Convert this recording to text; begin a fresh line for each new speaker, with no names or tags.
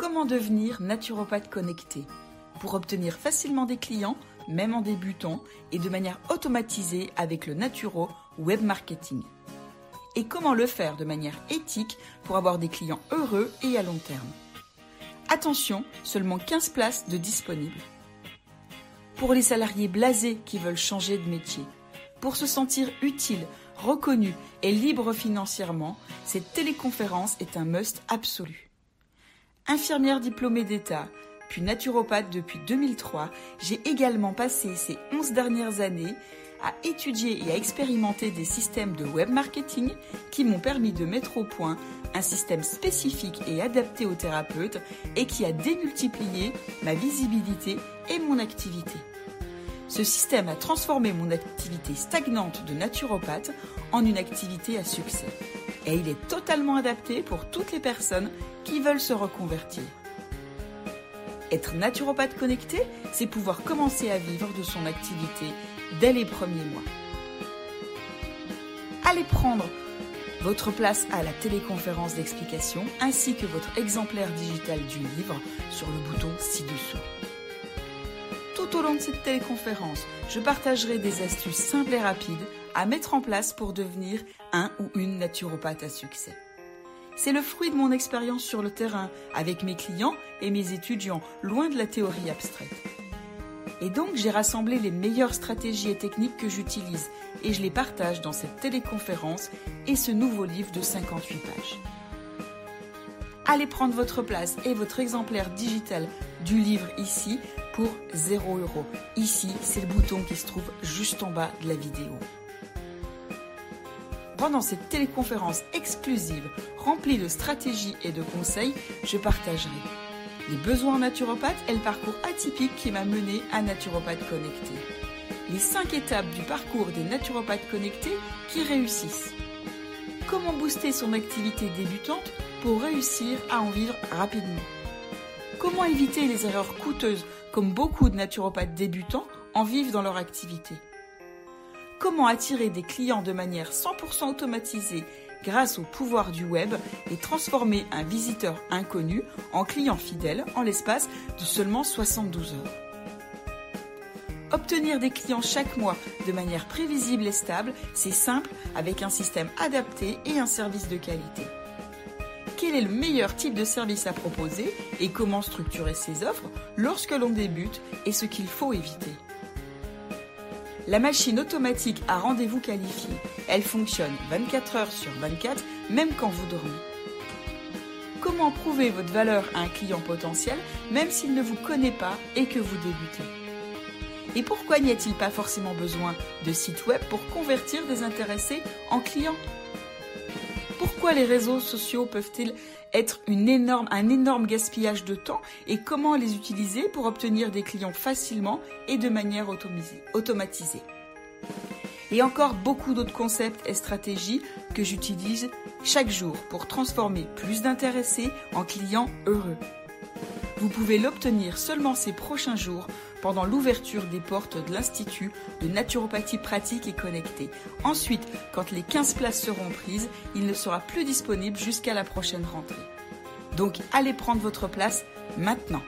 Comment devenir naturopathe connecté pour obtenir facilement des clients, même en débutant, et de manière automatisée avec le Naturo Web Marketing. Et comment le faire de manière éthique pour avoir des clients heureux et à long terme. Attention, seulement 15 places de disponibles. Pour les salariés blasés qui veulent changer de métier, pour se sentir utile, reconnu et libre financièrement, cette téléconférence est un must absolu. Infirmière diplômée d'État, puis naturopathe depuis 2003, j'ai également passé ces 11 dernières années à étudier et à expérimenter des systèmes de web marketing qui m'ont permis de mettre au point un système spécifique et adapté aux thérapeutes et qui a démultiplié ma visibilité et mon activité. Ce système a transformé mon activité stagnante de naturopathe en une activité à succès. Et il est totalement adapté pour toutes les personnes qui veulent se reconvertir. Être naturopathe connecté, c'est pouvoir commencer à vivre de son activité dès les premiers mois. Allez prendre votre place à la téléconférence d'explication ainsi que votre exemplaire digital du livre sur le bouton ci-dessous. Tout au long de cette téléconférence, je partagerai des astuces simples et rapides à mettre en place pour devenir un ou une naturopathe à succès. C'est le fruit de mon expérience sur le terrain avec mes clients et mes étudiants, loin de la théorie abstraite. Et donc j'ai rassemblé les meilleures stratégies et techniques que j'utilise et je les partage dans cette téléconférence et ce nouveau livre de 58 pages. Allez prendre votre place et votre exemplaire digital du livre ici pour 0 euros. Ici, c'est le bouton qui se trouve juste en bas de la vidéo. Pendant cette téléconférence exclusive remplie de stratégies et de conseils, je partagerai les besoins naturopathes et le parcours atypique qui m'a mené à Naturopathe Connecté. Les 5 étapes du parcours des naturopathes connectés qui réussissent. Comment booster son activité débutante pour réussir à en vivre rapidement? Comment éviter les erreurs coûteuses comme beaucoup de naturopathes débutants en vivent dans leur activité comment attirer des clients de manière 100% automatisée grâce au pouvoir du web et transformer un visiteur inconnu en client fidèle en l'espace de seulement 72 heures? Obtenir des clients chaque mois de manière prévisible et stable, c'est simple avec un système adapté et un service de qualité. Quel est le meilleur type de service à proposer et comment structurer ses offres lorsque l'on débute et ce qu'il faut éviter la machine automatique à rendez-vous qualifié. Elle fonctionne 24 heures sur 24, même quand vous dormez. Comment prouver votre valeur à un client potentiel, même s'il ne vous connaît pas et que vous débutez? Et pourquoi n'y a-t-il pas forcément besoin de site web pour convertir des intéressés en clients? Pourquoi les réseaux sociaux peuvent-ils être un énorme gaspillage de temps et comment les utiliser pour obtenir des clients facilement et de manière automatisée? Et encore beaucoup d'autres concepts et stratégies que j'utilise chaque jour pour transformer plus d'intéressés en clients heureux. Vous pouvez l'obtenir seulement ces prochains jours pendant l'ouverture des portes de l'Institut de naturopathie pratique et connectée. Ensuite, quand les 15 places seront prises, il ne sera plus disponible jusqu'à la prochaine rentrée. Donc allez prendre votre place maintenant.